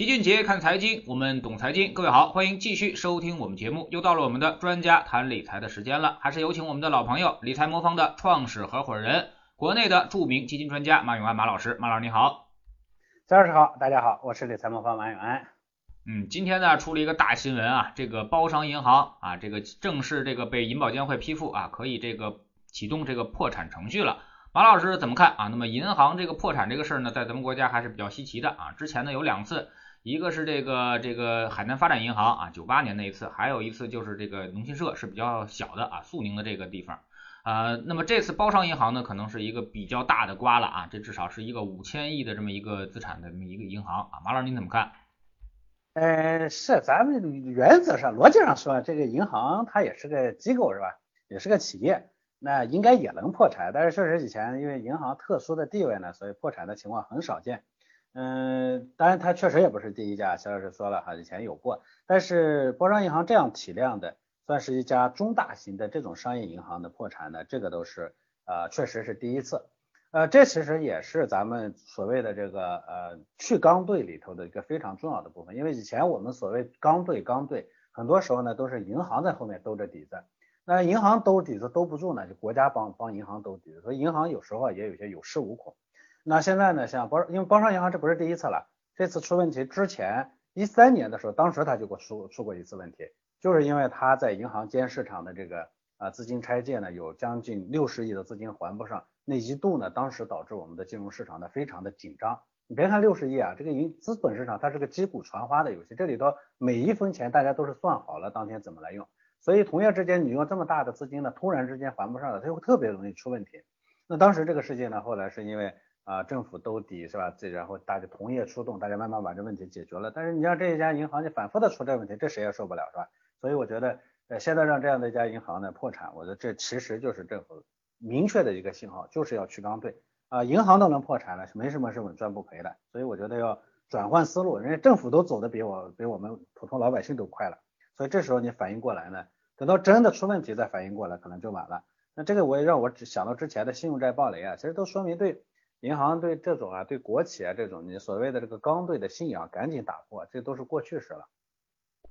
齐俊杰看财经，我们懂财经。各位好，欢迎继续收听我们节目。又到了我们的专家谈理财的时间了，还是有请我们的老朋友，理财魔方的创始合伙人，国内的著名基金专家马永安马老师。马老师你好，张老师好，大家好，我是理财魔方马永安。嗯，今天呢出了一个大新闻啊，这个包商银行啊，这个正式这个被银保监会批复啊，可以这个启动这个破产程序了。马老师怎么看啊？那么银行这个破产这个事儿呢，在咱们国家还是比较稀奇的啊。之前呢有两次，一个是这个这个海南发展银行啊，九八年那一次，还有一次就是这个农信社是比较小的啊，肃宁的这个地方啊。那么这次包商银行呢，可能是一个比较大的瓜了啊，这至少是一个五千亿的这么一个资产的这么一个银行啊。马老师您怎么看？呃，是咱们原则上逻辑上说，这个银行它也是个机构是吧？也是个企业。那应该也能破产，但是确实以前因为银行特殊的地位呢，所以破产的情况很少见。嗯，当然它确实也不是第一家，肖老师说了哈，以前有过。但是包商银行这样体量的，算是一家中大型的这种商业银行的破产呢，这个都是呃确实是第一次。呃，这其实也是咱们所谓的这个呃去刚兑里头的一个非常重要的部分，因为以前我们所谓刚兑刚兑，很多时候呢都是银行在后面兜着底子。那银行兜底子兜不住呢，就国家帮帮银行兜底，所以银行有时候也有些有恃无恐。那现在呢，像包，因为包商银行这不是第一次了，这次出问题之前一三年的时候，当时他就给我出出过一次问题，就是因为他在银行间市场的这个啊资金拆借呢，有将近六十亿的资金还不上，那一度呢，当时导致我们的金融市场呢非常的紧张。你别看六十亿啊，这个银资本市场它是个击鼓传花的游戏，这里头每一分钱大家都是算好了当天怎么来用。所以同业之间，你用这么大的资金呢，突然之间还不上了，它就会特别容易出问题。那当时这个事件呢，后来是因为啊政府兜底是吧？这然后大家同业出动，大家慢慢把这问题解决了。但是你让这一家银行你反复的出这问题，这谁也受不了是吧？所以我觉得呃现在让这样的一家银行呢破产，我觉得这其实就是政府明确的一个信号，就是要去刚兑啊，银行都能破产了，没什么是稳赚不赔的。所以我觉得要转换思路，人家政府都走的比我比我们普通老百姓都快了。所以这时候你反应过来呢，等到真的出问题再反应过来，可能就晚了。那这个我也让我只想到之前的信用债暴雷啊，其实都说明对银行对这种啊，对国企啊这种你所谓的这个刚兑的信仰赶紧打破，这都是过去式了。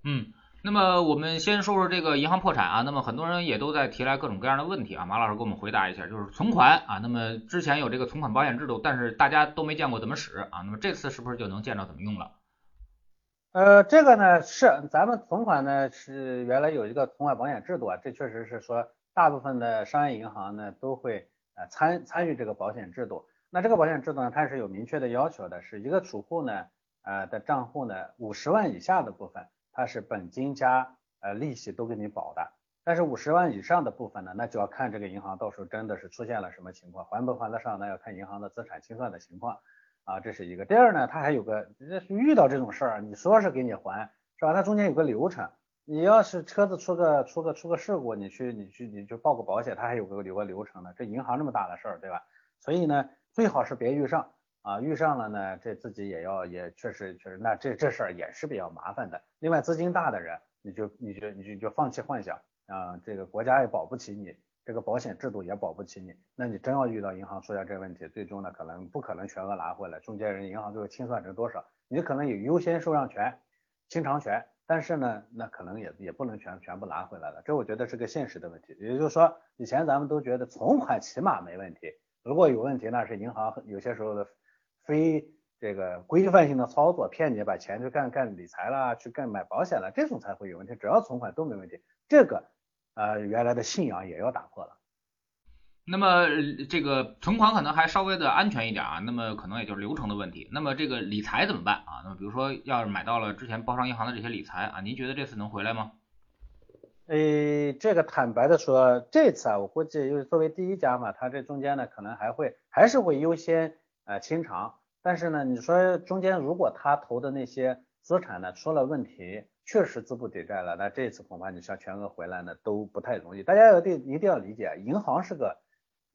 嗯，那么我们先说说这个银行破产啊，那么很多人也都在提来各种各样的问题啊，马老师给我们回答一下，就是存款啊，那么之前有这个存款保险制度，但是大家都没见过怎么使啊，那么这次是不是就能见着怎么用了？呃，这个呢是咱们存款呢是原来有一个存款保险制度啊，这确实是说大部分的商业银行呢都会呃参参与这个保险制度。那这个保险制度呢，它是有明确的要求的，是一个储户呢呃的账户呢五十万以下的部分，它是本金加呃利息都给你保的。但是五十万以上的部分呢，那就要看这个银行到时候真的是出现了什么情况，还不还得上，那要看银行的资产清算的情况。啊，这是一个。第二呢，它还有个，遇到这种事儿，你说是给你还，是吧？它中间有个流程。你要是车子出个出个出个事故，你去你去你就报个保险，它还有个有个流程呢。这银行这么大的事儿，对吧？所以呢，最好是别遇上啊，遇上了呢，这自己也要也确实确实，那这这事儿也是比较麻烦的。另外，资金大的人，你就你就你就就放弃幻想啊，这个国家也保不起你。这个保险制度也保不起你，那你真要遇到银行出现这问题，最终呢可能不可能全额拿回来，中间人银行最后清算成多少，你可能有优先受让权、清偿权，但是呢，那可能也也不能全全部拿回来了，这我觉得是个现实的问题。也就是说，以前咱们都觉得存款起码没问题，如果有问题，那是银行有些时候的非这个规范性的操作，骗你把钱去干干理财啦，去干买保险了，这种才会有问题。只要存款都没问题，这个。呃，原来的信仰也要打破了。那么这个存款可能还稍微的安全一点啊，那么可能也就是流程的问题。那么这个理财怎么办啊？那么比如说要是买到了之前包商银行的这些理财啊，您觉得这次能回来吗？诶，这个坦白的说，这次啊，我估计因为作为第一家嘛，它这中间呢可能还会还是会优先呃清偿。但是呢，你说中间如果他投的那些资产呢出了问题。确实资不抵债了，那这次恐怕你想全额回来呢都不太容易。大家要定一定要理解，银行是个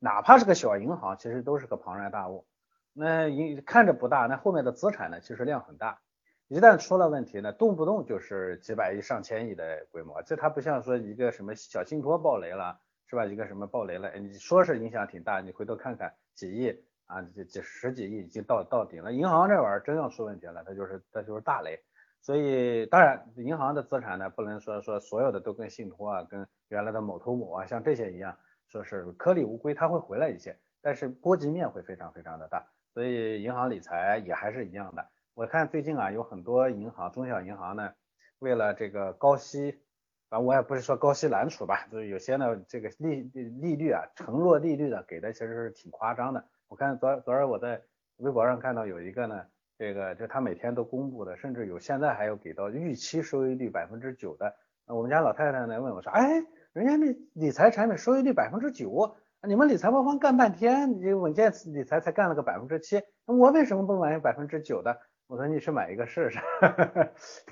哪怕是个小银行，其实都是个庞然大物。那银看着不大，那后面的资产呢其实量很大，一旦出了问题呢，动不动就是几百亿、上千亿的规模。这它不像说一个什么小信托爆雷了，是吧？一个什么爆雷了，你说是影响挺大，你回头看看几亿啊，这这十几亿已经到到顶了。银行这玩意儿真要出问题了，它就是它就是大雷。所以当然，银行的资产呢，不能说说所有的都跟信托啊，跟原来的某投某啊，像这些一样，说是颗粒无归，它会回来一些，但是波及面会非常非常的大。所以银行理财也还是一样的。我看最近啊，有很多银行、中小银行呢，为了这个高息，反正我也不是说高息揽储吧，就是有些呢，这个利利率啊，承诺利率的给的其实是挺夸张的。我看昨昨儿我在微博上看到有一个呢，这个就他每天都公布的，甚至有现在还有给到预期收益率百分之九的。我们家老太太呢问我说，哎，人家那理财产品收益率百分之九。你们理财魔方干半天，你稳健理财才干了个百分之七，我为什么不买百分之九的？我说你去买一个试试，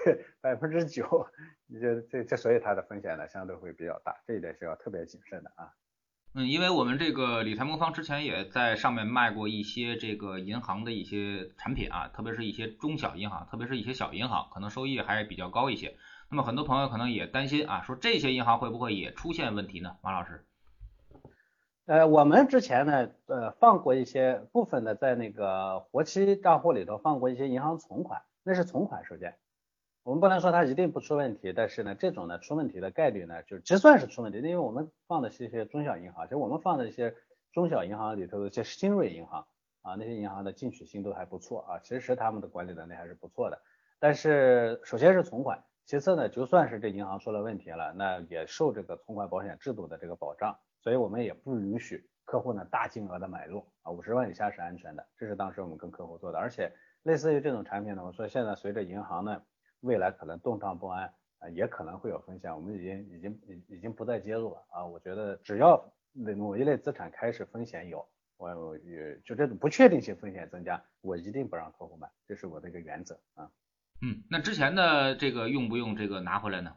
对，百分之九，你这这这，所以它的风险呢相对会比较大，这一点是要特别谨慎的啊。嗯，因为我们这个理财魔方之前也在上面卖过一些这个银行的一些产品啊，特别是一些中小银行，特别是一些小银行，可能收益还是比较高一些。那么很多朋友可能也担心啊，说这些银行会不会也出现问题呢？马老师。呃，我们之前呢，呃，放过一些部分的在那个活期账户里头放过一些银行存款，那是存款事件。我们不能说它一定不出问题，但是呢，这种呢出问题的概率呢，就就算是出问题，因为我们放的是一些中小银行，其实我们放的一些中小银行里头的一些新锐银行啊，那些银行的进取心都还不错啊，其实他们的管理能力还是不错的。但是首先是存款，其次呢，就算是这银行出了问题了，那也受这个存款保险制度的这个保障。所以我们也不允许客户呢大金额的买入啊，五十万以下是安全的，这是当时我们跟客户做的。而且类似于这种产品呢，我说现在随着银行呢未来可能动荡不安啊，也可能会有风险，我们已经已经已已经不再接入了啊。我觉得只要某一类资产开始风险有，我也就这种不确定性风险增加，我一定不让客户买，这是我的一个原则啊。嗯，那之前的这个用不用这个拿回来呢？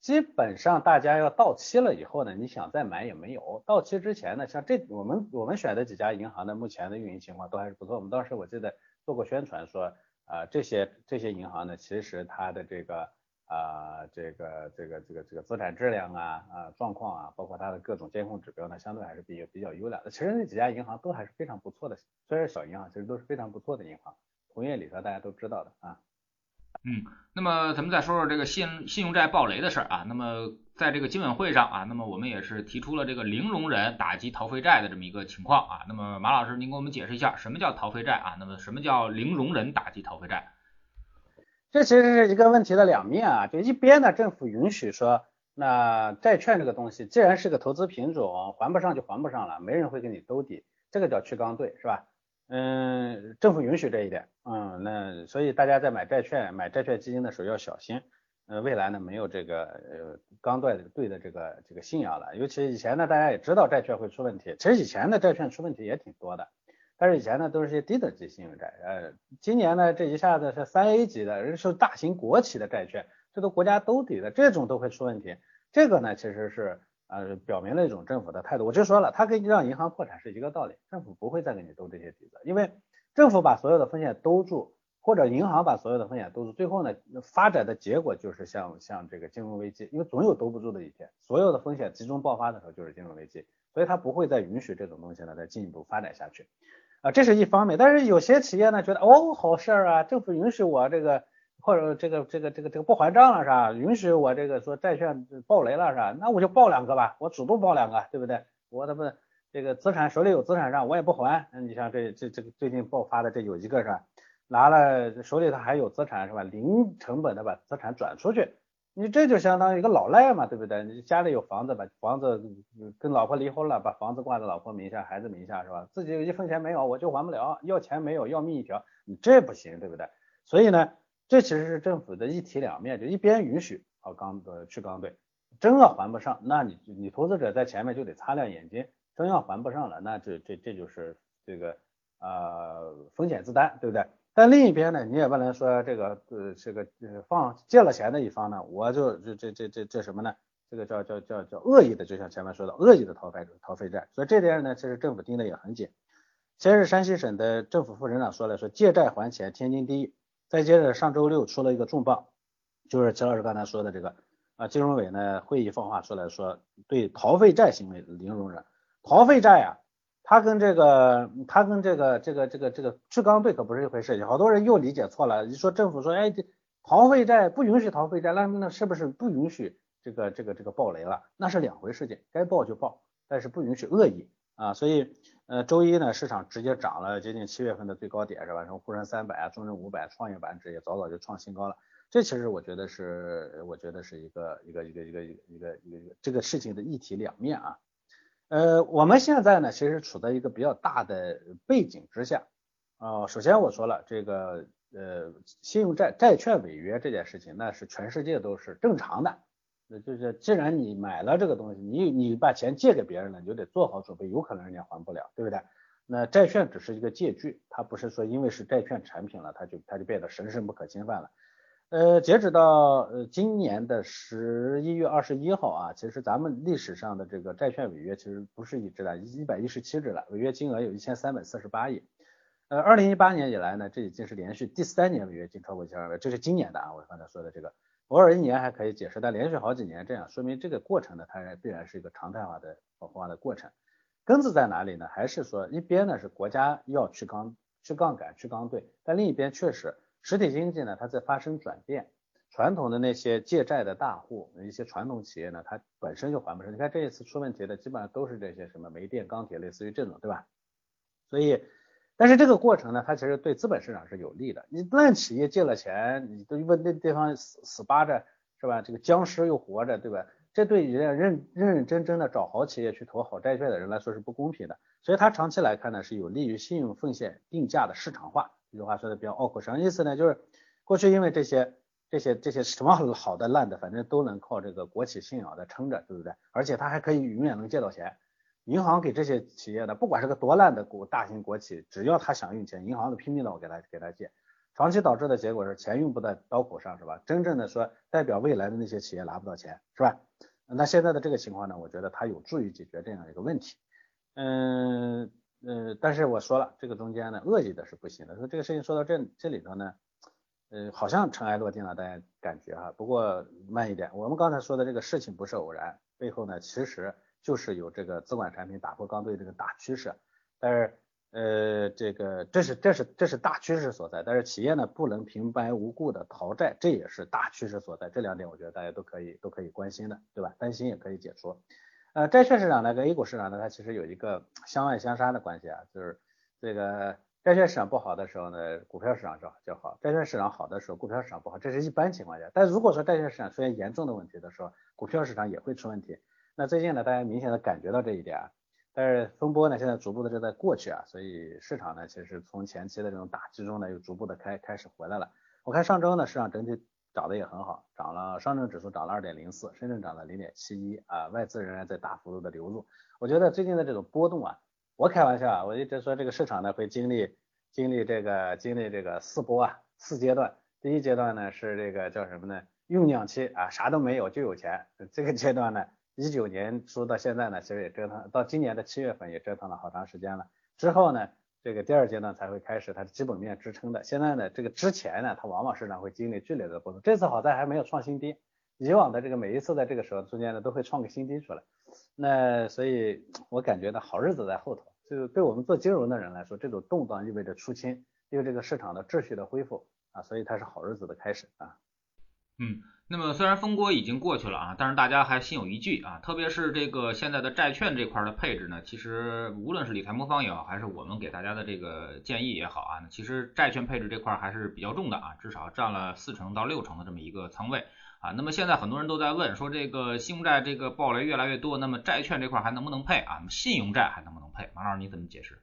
基本上大家要到期了以后呢，你想再买也没有。到期之前呢，像这我们我们选的几家银行呢，目前的运营情况都还是不错。我们当时我记得做过宣传说，啊这些这些银行呢，其实它的这个啊这个这个这个这个资产质量啊啊状况啊，包括它的各种监控指标呢，相对还是比较比较优良的。其实那几家银行都还是非常不错的，虽然小银行，其实都是非常不错的银行。同业里头大家都知道的啊。嗯，那么咱们再说说这个信信用债暴雷的事儿啊。那么在这个金委会上啊，那么我们也是提出了这个零容忍打击逃废债的这么一个情况啊。那么马老师，您给我们解释一下什么叫逃废债啊？那么什么叫零容忍打击逃废债？这其实是一个问题的两面啊。就一边呢，政府允许说，那债券这个东西既然是个投资品种，还不上就还不上了，没人会给你兜底，这个叫去刚兑，是吧？嗯，政府允许这一点，嗯，那所以大家在买债券、买债券基金的时候要小心，呃，未来呢没有这个呃刚兑兑的这个这个信仰了，尤其以前呢大家也知道债券会出问题，其实以前的债券出问题也挺多的，但是以前呢都是些低等级信用债，呃，今年呢这一下子是三 A 级的，人是大型国企的债券，这都国家兜底的，这种都会出问题，这个呢其实是。呃，表明了一种政府的态度。我就说了，他给你让银行破产是一个道理，政府不会再给你兜这些底子，因为政府把所有的风险兜住，或者银行把所有的风险兜住，最后呢，发展的结果就是像像这个金融危机，因为总有兜不住的一天，所有的风险集中爆发的时候就是金融危机，所以他不会再允许这种东西呢再进一步发展下去。啊，这是一方面，但是有些企业呢觉得哦好事儿啊，政府允许我这个。或者这个这个这个这个不还账了是吧？允许我这个说债券爆雷了是吧？那我就爆两个吧，我主动爆两个，对不对？我他妈这个资产手里有资产上，我也不还。你像这这这个最近爆发的这有一个是吧？拿了手里头还有资产是吧？零成本的把资产转出去，你这就相当于一个老赖嘛，对不对？你家里有房子，把房子跟老婆离婚了，把房子挂在老婆名下、孩子名下是吧？自己一分钱没有，我就还不了，要钱没有，要命一条，你这不行，对不对？所以呢。这其实是政府的一体两面，就一边允许啊刚呃去刚兑，真要还不上，那你你投资者在前面就得擦亮眼睛，真要还不上了，那这这这就是这个呃风险自担，对不对？但另一边呢，你也不能说这个呃这个呃放借了钱的一方呢，我就这这这这这什么呢？这个叫叫叫叫恶意的，就像前面说的恶意的逃债逃废债，所以这点呢，其实政府盯的也很紧。先是山西省的政府副省长说了，说借债还钱天经地义。再接着，上周六出了一个重磅，就是齐老师刚才说的这个啊，金融委呢会议放话出来说，对逃废债行为零容忍。逃废债啊，它跟这个它跟这个这个这个这个去杠兑可不是一回事，好多人又理解错了。你说政府说，哎，逃废债不允许逃废债，那那是不是不允许这个这个这个暴雷了？那是两回事情，该报就报，但是不允许恶意啊。所以呃，周一呢，市场直接涨了接近七月份的最高点是吧？什么沪深三百啊、中证五百、创业板指也早早就创新高了。这其实我觉得是我觉得是一个一个一个一个一个一个一个这个事情的一体两面啊。呃，我们现在呢，其实处在一个比较大的背景之下啊。首先我说了，这个呃，信用债债券违约这件事情，那是全世界都是正常的。那就是既然你买了这个东西，你你把钱借给别人了，你就得做好准备，有可能人家还不了，对不对？那债券只是一个借据，它不是说因为是债券产品了，它就它就变得神圣不可侵犯了。呃，截止到呃今年的十一月二十一号啊，其实咱们历史上的这个债券违约其实不是一只了，一百一十七只了，违约金额有一千三百四十八亿。呃，二零一八年以来呢，这已经是连续第三年违约金超过一千二百，这是今年的啊，我刚才说的这个，偶尔一年还可以解释，但连续好几年这样，说明这个过程呢，它必然是一个常态化的保护化的过程。根子在哪里呢？还是说一边呢是国家要去杠去杠杆去杠兑，但另一边确实。实体经济呢，它在发生转变，传统的那些借债的大户，一些传统企业呢，它本身就还不上。你看这一次出问题的，基本上都是这些什么煤电、钢铁，类似于这种，对吧？所以，但是这个过程呢，它其实对资本市场是有利的。你烂企业借了钱，你都问那地方死死扒着，是吧？这个僵尸又活着，对吧？这对人家认认认真真的找好企业去投好债券的人来说是不公平的。所以它长期来看呢，是有利于信用风险定价的市场化。这句话说的比较拗口，什么意思呢？就是过去因为这些这些这些什么好的烂的，反正都能靠这个国企信仰在撑着，对不对？而且它还可以永远能借到钱。银行给这些企业的，不管是个多烂的国大型国企，只要他想用钱，银行都拼命的我给他给他借。长期导致的结果是钱用不在刀口上，是吧？真正的说代表未来的那些企业拿不到钱，是吧？那现在的这个情况呢，我觉得它有助于解决这样一个问题。嗯。呃，但是我说了，这个中间呢，恶意的是不行的。说这个事情说到这这里头呢，呃，好像尘埃落定了，大家感觉哈。不过慢一点，我们刚才说的这个事情不是偶然，背后呢其实就是有这个资管产品打破刚兑这个大趋势。但是呃，这个这是这是这是大趋势所在。但是企业呢不能平白无故的逃债，这也是大趋势所在。这两点我觉得大家都可以都可以关心的，对吧？担心也可以解除。呃，债券市场呢跟 A 股市场呢，它其实有一个相爱相杀的关系啊，就是这个债券市场不好的时候呢，股票市场就就好；债券市场好的时候，股票市场不好，这是一般情况下。但如果说债券市场出现严重的问题的时候，股票市场也会出问题。那最近呢，大家明显的感觉到这一点啊，但是风波呢现在逐步的就在过去啊，所以市场呢其实从前期的这种打击中呢，又逐步的开开始回来了。我看上周呢，市场整体。涨得也很好，涨了上证指数涨了二点零四，深圳涨了零点七一啊，外资仍然在大幅度的流入。我觉得最近的这种波动啊，我开玩笑啊，我一直说这个市场呢会经历经历这个经历这个四波啊四阶段。第一阶段呢是这个叫什么呢？酝酿期啊，啥都没有就有钱。这个阶段呢，一九年初到现在呢，其实也折腾到今年的七月份也折腾了好长时间了。之后呢？这个第二阶段才会开始它的基本面支撑的。现在呢，这个之前呢，它往往市场会经历剧烈的波动。这次好在还没有创新低，以往的这个每一次在这个时候中间呢，都会创个新低出来。那所以我感觉呢，好日子在后头。就对我们做金融的人来说，这种动荡意味着出清，意味着这个市场的秩序的恢复啊，所以它是好日子的开始啊。嗯。那么虽然风波已经过去了啊，但是大家还心有余悸啊，特别是这个现在的债券这块的配置呢，其实无论是理财魔方也好，还是我们给大家的这个建议也好啊，其实债券配置这块还是比较重的啊，至少占了四成到六成的这么一个仓位啊。那么现在很多人都在问说，这个信用债这个暴雷越来越多，那么债券这块还能不能配啊？信用债还能不能配？马老师你怎么解释？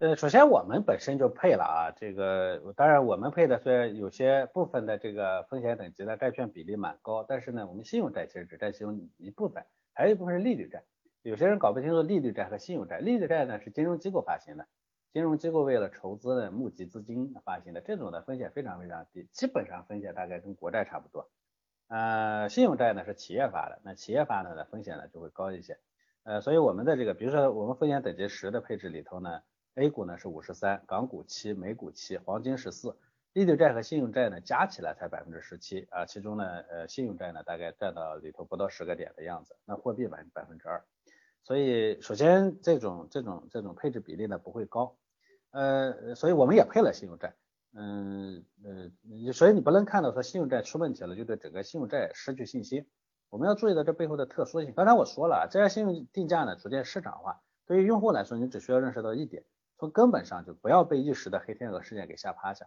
呃，首先我们本身就配了啊，这个当然我们配的虽然有些部分的这个风险等级的债券比例蛮高，但是呢，我们信用债其实只占其中一部分，还有一部分是利率债。有些人搞不清楚利率债和信用债，利率债呢是金融机构发行的，金融机构为了筹资呢募集资金发行的，这种的风险非常非常低，基本上风险大概跟国债差不多。呃，信用债呢是企业发的，那企业发的呢风险呢就会高一些。呃，所以我们的这个比如说我们风险等级十的配置里头呢。A 股呢是五十三，港股七，美股七，黄金十四，利率债和信用债呢加起来才百分之十七啊，其中呢呃信用债呢大概占到里头不到十个点的样子，那货币百百分之二，所以首先这种这种这种配置比例呢不会高，呃，所以我们也配了信用债，嗯呃，所以你不能看到说信用债出问题了就对整个信用债失去信心，我们要注意到这背后的特殊性。刚才我说了，这家信用定价呢逐渐市场化，对于用户来说，你只需要认识到一点，从根本上就不要被一时的黑天鹅事件给吓趴下。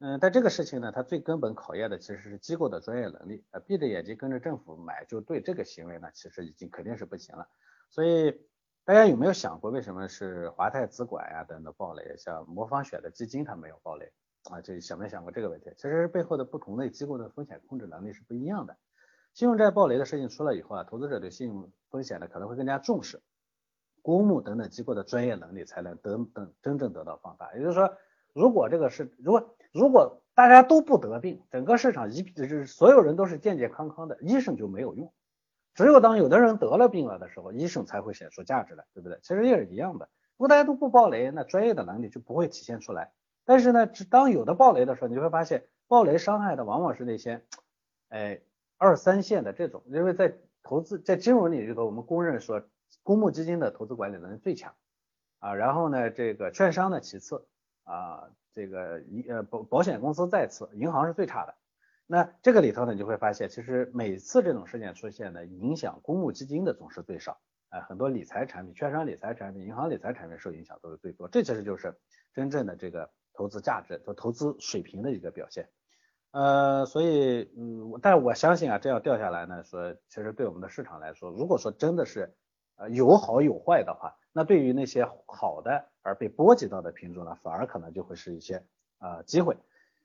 嗯，但这个事情呢，它最根本考验的其实是机构的专业能力。呃，闭着眼睛跟着政府买就对这个行为呢，其实已经肯定是不行了。所以大家有没有想过，为什么是华泰资管呀等等暴雷，像魔方选的基金它没有暴雷啊？就想没想过这个问题？其实背后的不同类机构的风险控制能力是不一样的。信用债暴雷的事情出了以后啊，投资者对信用风险呢可能会更加重视，公募等等机构的专业能力才能等等真正得到放大。也就是说。如果这个是，如果如果大家都不得病，整个市场一就是所有人都是健健康康的，医生就没有用。只有当有的人得了病了的时候，医生才会显出价值来，对不对？其实也是一样的。如果大家都不暴雷，那专业的能力就不会体现出来。但是呢，当有的暴雷的时候，你会发现暴雷伤害的往往是那些，哎，二三线的这种，因为在投资在金融领域头，我们公认说公募基金的投资管理能力最强啊，然后呢，这个券商呢其次。啊，这个一呃保保险公司再次，银行是最差的。那这个里头呢，你就会发现，其实每次这种事件出现呢，影响公募基金的总是最少。哎，很多理财产品、券商理财产品、银行理财产品受影响都是最多。这其实就是真正的这个投资价值和投资水平的一个表现。呃，所以嗯，但我相信啊，这样掉下来呢，说其实对我们的市场来说，如果说真的是有好有坏的话。那对于那些好的而被波及到的品种呢，反而可能就会是一些呃机会。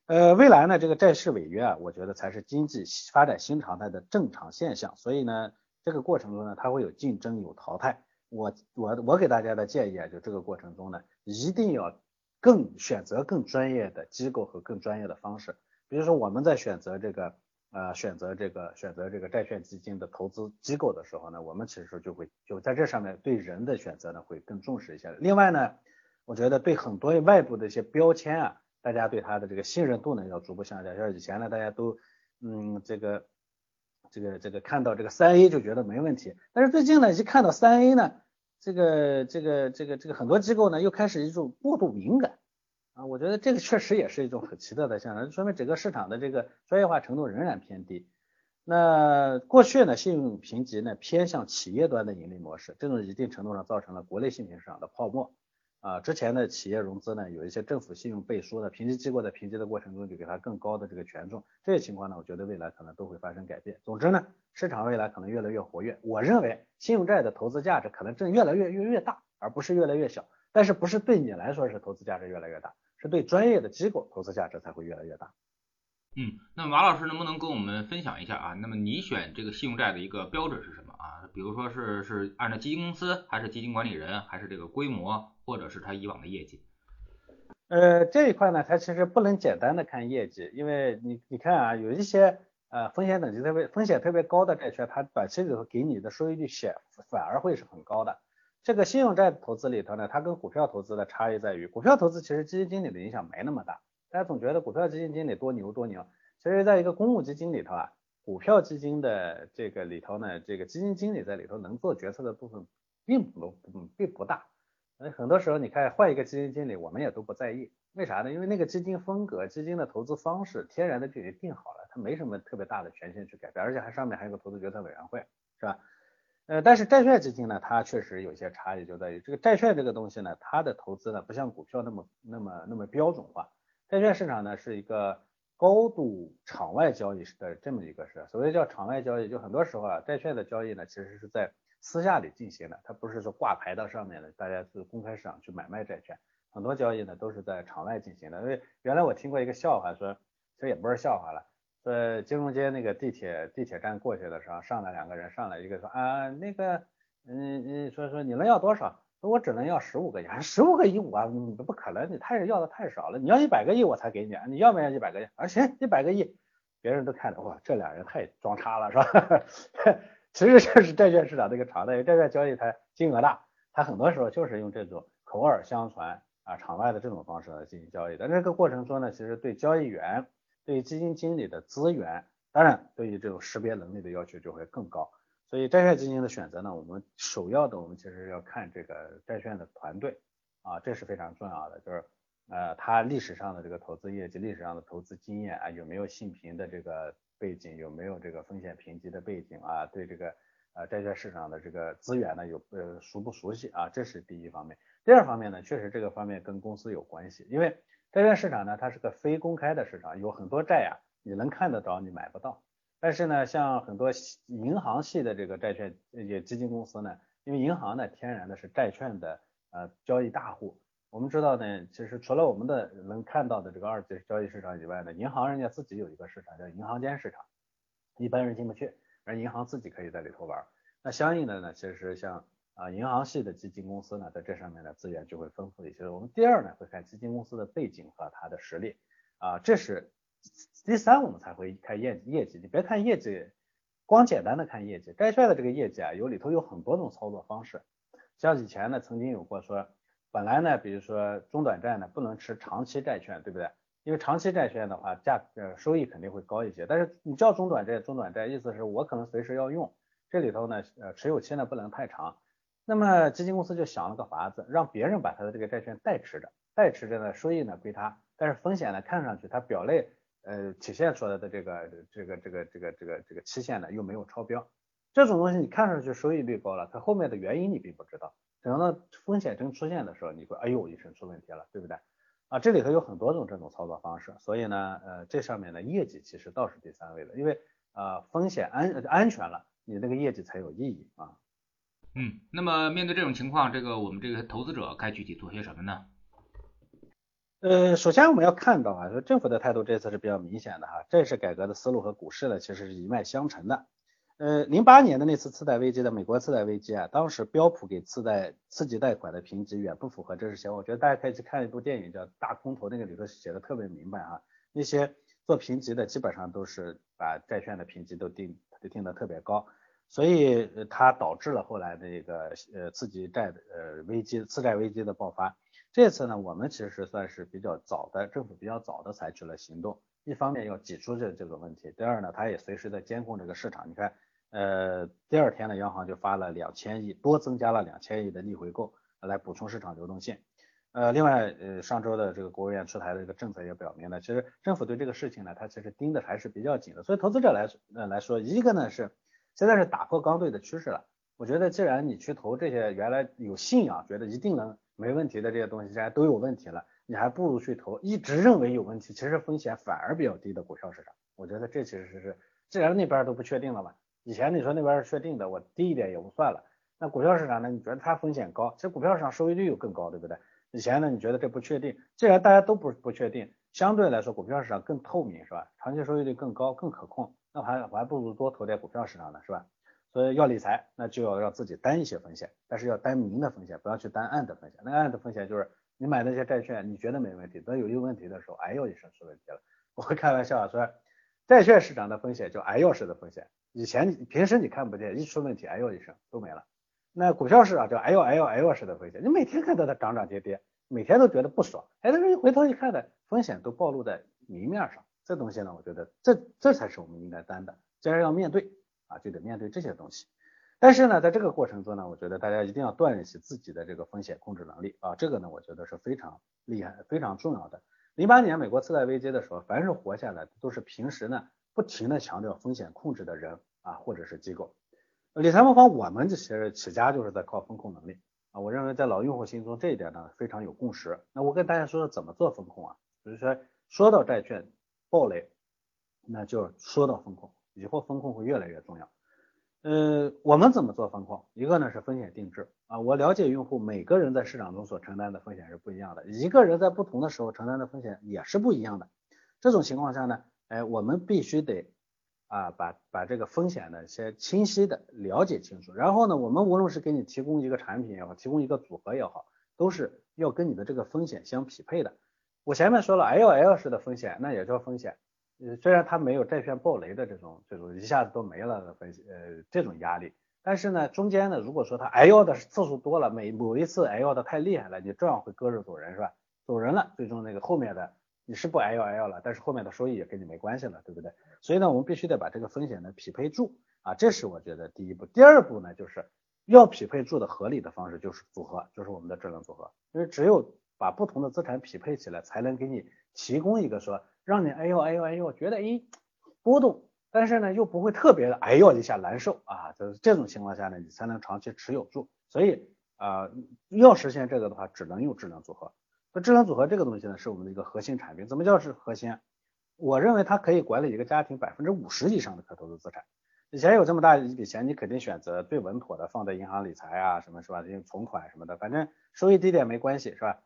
呃，未来呢，这个债市违约啊，我觉得才是经济发展新常态的正常现象。所以呢，这个过程中呢，它会有竞争有淘汰。我我我给大家的建议啊，就这个过程中呢，一定要更选择更专业的机构和更专业的方式。比如说我们在选择这个。呃，选择这个选择这个债券基金的投资机构的时候呢，我们其实就会就在这上面对人的选择呢会更重视一些。另外呢，我觉得对很多外部的一些标签啊，大家对它的这个信任度呢要逐步下降。像以前呢，大家都嗯这个这个这个看到这个三 A 就觉得没问题，但是最近呢，一看到三 A 呢，这个这个这个这个很多机构呢又开始一种过度敏感。啊，我觉得这个确实也是一种很奇特的现象，说明整个市场的这个专业化程度仍然偏低。那过去呢，信用评级呢偏向企业端的盈利模式，这种一定程度上造成了国内信评市场的泡沫。啊，之前的企业融资呢，有一些政府信用背书的评级机构在评级的过程中就给它更高的这个权重，这些情况呢，我觉得未来可能都会发生改变。总之呢，市场未来可能越来越活跃。我认为信用债的投资价值可能正越来越越越大，而不是越来越小。但是不是对你来说是投资价值越来越大？是对专业的机构投资价值才会越来越大。嗯，那马老师能不能跟我们分享一下啊？那么你选这个信用债的一个标准是什么啊？比如说是是按照基金公司，还是基金管理人，还是这个规模，或者是他以往的业绩？呃，这一块呢，它其实不能简单的看业绩，因为你你看啊，有一些呃风险等级特别风险特别高的债券，它短期里头给你的收益率显反而会是很高的。这个信用债投资里头呢，它跟股票投资的差异在于，股票投资其实基金经理的影响没那么大。大家总觉得股票基金经理多牛多牛，其实在一个公募基金里头啊，股票基金的这个里头呢，这个基金经理在里头能做决策的部分并不并不大。所以很多时候你看换一个基金经理，我们也都不在意，为啥呢？因为那个基金风格、基金的投资方式天然的就已经定好了，它没什么特别大的权限去改变，而且还上面还有个投资决策委员会，是吧？呃，但是债券基金呢，它确实有些差异，就在于这个债券这个东西呢，它的投资呢不像股票那么那么那么标准化。债券市场呢是一个高度场外交易的这么一个事，所谓叫场外交易，就很多时候啊，债券的交易呢其实是在私下里进行的，它不是说挂牌到上面的，大家是公开市场去买卖债券，很多交易呢都是在场外进行的。因为原来我听过一个笑话，说其实也不是笑话了。呃，金融街那个地铁地铁站过去的时候，上来两个人，上来一个说啊，那个，嗯嗯，说说你能要多少？说我只能要十五个亿，十五个亿我不可能，你太要的太少了，你要一百个亿我才给你，你要不要一百个亿？啊行，一百个亿，别人都看着哇，这俩人太装叉了，是吧？其实这是债券市场的一个常态，债券交易它金额大，它很多时候就是用这种口耳相传啊，场外的这种方式来进行交易的。这个过程中呢，其实对交易员。对于基金经理的资源，当然对于这种识别能力的要求就会更高。所以债券基金的选择呢，我们首要的我们其实要看这个债券的团队啊，这是非常重要的，就是呃它历史上的这个投资业绩、历史上的投资经验啊，有没有信评的这个背景，有没有这个风险评级的背景啊，对这个呃债券市场的这个资源呢有呃熟不熟悉啊，这是第一方面。第二方面呢，确实这个方面跟公司有关系，因为债券市场呢它是个非公开的市场，有很多债呀你能看得着，你买不到。但是呢，像很多银行系的这个债券也基金公司呢，因为银行呢天然的是债券的呃交易大户。我们知道呢，其实除了我们的能看到的这个二级交易市场以外呢，银行人家自己有一个市场叫银行间市场，一般人进不去，而银行自己可以在里头玩。那相应的呢，其实像啊银行系的基金公司呢，在这上面的资源就会丰富一些。我们第二呢，会看基金公司的背景和它的实力啊，这是。第三，我们才会看业绩业绩。你别看业绩，光简单的看业绩，债券的这个业绩啊，有里头有很多种操作方式。像以前呢，曾经有过说，本来呢，比如说中短债呢，不能持长期债券，对不对？因为长期债券的话，价呃收益肯定会高一些。但是你叫中短债，中短债意思是我可能随时要用，这里头呢，呃持有期呢不能太长。那么基金公司就想了个法子，让别人把他的这个债券代持着，代持着呢，收益呢归他，但是风险呢看上去它表类。呃，体现出来的这个这个这个这个这个这个期限呢又没有超标，这种东西你看上去收益率高了，它后面的原因你并不知道，等到风险真出现的时候，你会哎呦一声出问题了，对不对？啊，这里头有很多种这种操作方式，所以呢，呃，这上面的业绩其实倒是第三位的，因为呃风险安安全了，你那个业绩才有意义啊。嗯，那么面对这种情况，这个我们这个投资者该具体做些什么呢？呃，首先我们要看到啊，说政府的态度这次是比较明显的哈，债市改革的思路和股市呢其实是一脉相承的。呃，零八年的那次次贷危机的美国次贷危机啊，当时标普给次贷刺激贷款的评级远不符合真实情况。我觉得大家可以去看一部电影叫《大空头》，那个里头写的特别明白啊。那些做评级的基本上都是把债券的评级都定都定的特别高，所以它导致了后来那个呃刺激债的呃危机次贷危机的爆发。这次呢，我们其实算是比较早的，政府比较早的采取了行动。一方面要挤出这这个问题，第二呢，它也随时在监控这个市场。你看，呃，第二天呢，央行就发了两千亿，多增加了两千亿的逆回购来补充市场流动性。呃，另外，呃，上周的这个国务院出台的这个政策也表明了，其实政府对这个事情呢，它其实盯的还是比较紧的。所以投资者来呃来说，一个呢是现在是打破刚兑的趋势了。我觉得既然你去投这些原来有信仰，觉得一定能。没问题的这些东西，现在都有问题了，你还不如去投一直认为有问题，其实风险反而比较低的股票市场。我觉得这其实是，既然那边都不确定了嘛，以前你说那边是确定的，我低一点也不算了。那股票市场呢？你觉得它风险高，其实股票市场收益率又更高，对不对？以前呢，你觉得这不确定，既然大家都不不确定，相对来说股票市场更透明，是吧？长期收益率更高，更可控，那还我还不如多投点股票市场呢，是吧？所以要理财，那就要让自己担一些风险，但是要担明的风险，不要去担暗的风险。那暗的风险就是你买那些债券，你觉得没问题，等有一个问题的时候，哎呦一声出问题了。我会开玩笑说，债券市场的风险叫哎呦式的风险，以前你平时你看不见，一出问题哎呦一声都没了。那股票市场叫哎呦哎呦哎呦式的风险，你每天看到它涨涨跌跌，每天都觉得不爽，哎，但是一回头一看呢，风险都暴露在明面上，这东西呢，我觉得这这才是我们应该担的，既然要面对。啊，就得面对这些东西，但是呢，在这个过程中呢，我觉得大家一定要锻炼起自己的这个风险控制能力啊，这个呢，我觉得是非常厉害、非常重要的。零八年美国次贷危机的时候，凡是活下来的，都是平时呢不停的强调风险控制的人啊，或者是机构。理财魔方我们这些起家就是在靠风控能力啊，我认为在老用户心中这一点呢非常有共识。那我跟大家说说怎么做风控啊，比如说说到债券暴雷，那就说到风控。以后风控会越来越重要。呃，我们怎么做风控？一个呢是风险定制啊，我了解用户每个人在市场中所承担的风险是不一样的，一个人在不同的时候承担的风险也是不一样的。这种情况下呢，哎，我们必须得啊把把这个风险呢先清晰的了解清楚，然后呢，我们无论是给你提供一个产品也好，提供一个组合也好，都是要跟你的这个风险相匹配的。我前面说了 L L 式的风险，那也叫风险。呃，虽然它没有债券暴雷的这种这种一下子都没了的分析，呃，这种压力，但是呢，中间呢，如果说它挨要的次数多了，每某一次挨要的太厉害了，你照样会割肉走人，是吧？走人了，最终那个后面的你是不 L L 了，但是后面的收益也跟你没关系了，对不对？所以呢，我们必须得把这个风险呢匹配住啊，这是我觉得第一步。第二步呢，就是要匹配住的合理的方式就是组合，就是我们的智能组合，因为只有把不同的资产匹配起来，才能给你提供一个说让你哎呦哎呦哎呦觉得哎波动，但是呢又不会特别的哎呦一下难受啊，就是这种情况下呢，你才能长期持有住。所以啊，要实现这个的话，只能用智能组合。那智能组合这个东西呢，是我们的一个核心产品。怎么叫是核心？我认为它可以管理一个家庭百分之五十以上的可投资资产。以前有这么大一笔钱，你肯定选择最稳妥的，放在银行理财啊，什么是吧？因为存款什么的，反正收益低点没关系，是吧？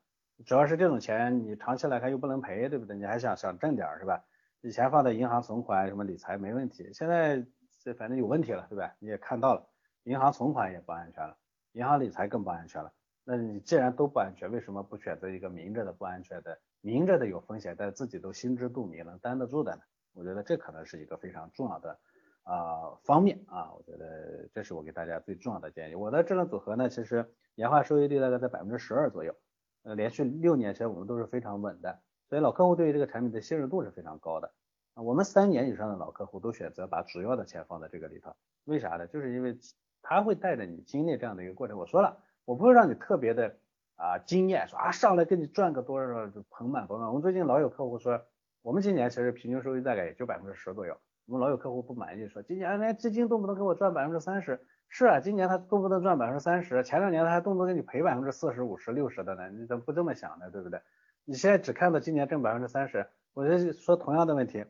主要是这种钱你长期来看又不能赔，对不对？你还想想挣点是吧？以前放在银行存款什么理财没问题，现在这反正有问题了，对吧？你也看到了，银行存款也不安全了。银行理财更不安全了，那你既然都不安全，为什么不选择一个明着的不安全的，明着的有风险，但自己都心知肚明能担得住的呢？我觉得这可能是一个非常重要的啊方面啊，我觉得这是我给大家最重要的建议。我的智能组合呢，其实年化收益率大概在百分之十二左右，呃，连续六年其实我们都是非常稳的，所以老客户对于这个产品的信任度是非常高的。啊，我们三年以上的老客户都选择把主要的钱放在这个里头，为啥呢？就是因为。他会带着你经历这样的一个过程。我说了，我不会让你特别的啊惊艳，说啊上来给你赚个多少就盆满钵满。我们最近老有客户说，我们今年其实平均收益大概也就百分之十左右。我们老有客户不满意，说今年连基金动不动给我赚百分之三十。是啊，今年他动不动赚百分之三十，前两年他还动不动给你赔百分之四十五十六十的呢。你怎么不这么想呢？对不对？你现在只看到今年挣百分之三十，我就说同样的问题。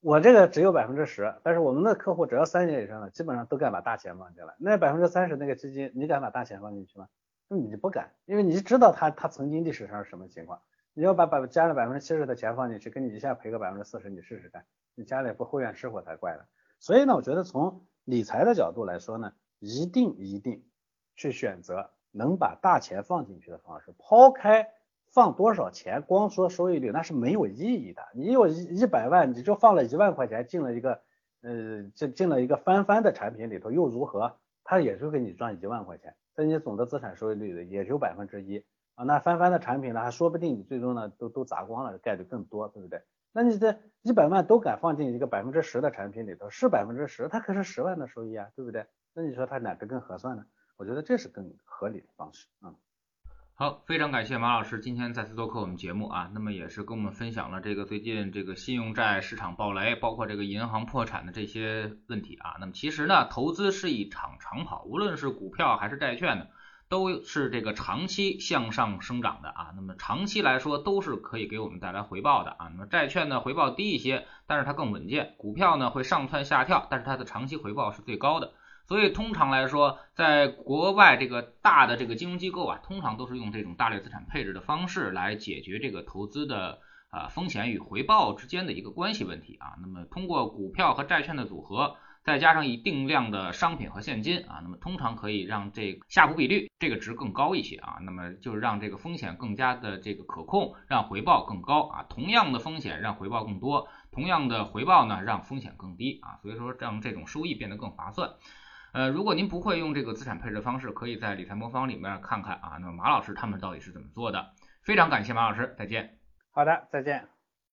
我这个只有百分之十，但是我们的客户只要三年以上的，基本上都敢把大钱放进来。那百分之三十那个基金，你敢把大钱放进去吗？你不敢，因为你知道他他曾经历史上是什么情况。你要把百加了百分之七十的钱放进去，跟你一下赔个百分之四十，你试试看，你家里不后院吃火才怪呢。所以呢，我觉得从理财的角度来说呢，一定一定去选择能把大钱放进去的方式，抛开。放多少钱？光说收益率那是没有意义的。你有一一百万，你就放了一万块钱进了一个，呃，进进了一个翻番的产品里头又如何？它也就给你赚一万块钱，在你总的资产收益率的也就百分之一啊。那翻番的产品呢，还说不定你最终呢都都砸光了，概率更多，对不对？那你这一百万都敢放进一个百分之十的产品里头，是百分之十，它可是十万的收益啊，对不对？那你说它哪个更合算呢？我觉得这是更合理的方式啊。好，非常感谢马老师今天再次做客我们节目啊，那么也是跟我们分享了这个最近这个信用债市场暴雷，包括这个银行破产的这些问题啊。那么其实呢，投资是一场长跑，无论是股票还是债券呢，都是这个长期向上生长的啊。那么长期来说都是可以给我们带来回报的啊。那么债券呢回报低一些，但是它更稳健；股票呢会上蹿下跳，但是它的长期回报是最高的。所以通常来说，在国外这个大的这个金融机构啊，通常都是用这种大类资产配置的方式来解决这个投资的啊风险与回报之间的一个关系问题啊。那么通过股票和债券的组合，再加上一定量的商品和现金啊，那么通常可以让这个夏普比率这个值更高一些啊。那么就是让这个风险更加的这个可控，让回报更高啊。同样的风险让回报更多，同样的回报呢让风险更低啊。所以说让这种收益变得更划算。呃，如果您不会用这个资产配置方式，可以在理财魔方里面看看啊。那么马老师他们到底是怎么做的？非常感谢马老师，再见。好的，再见。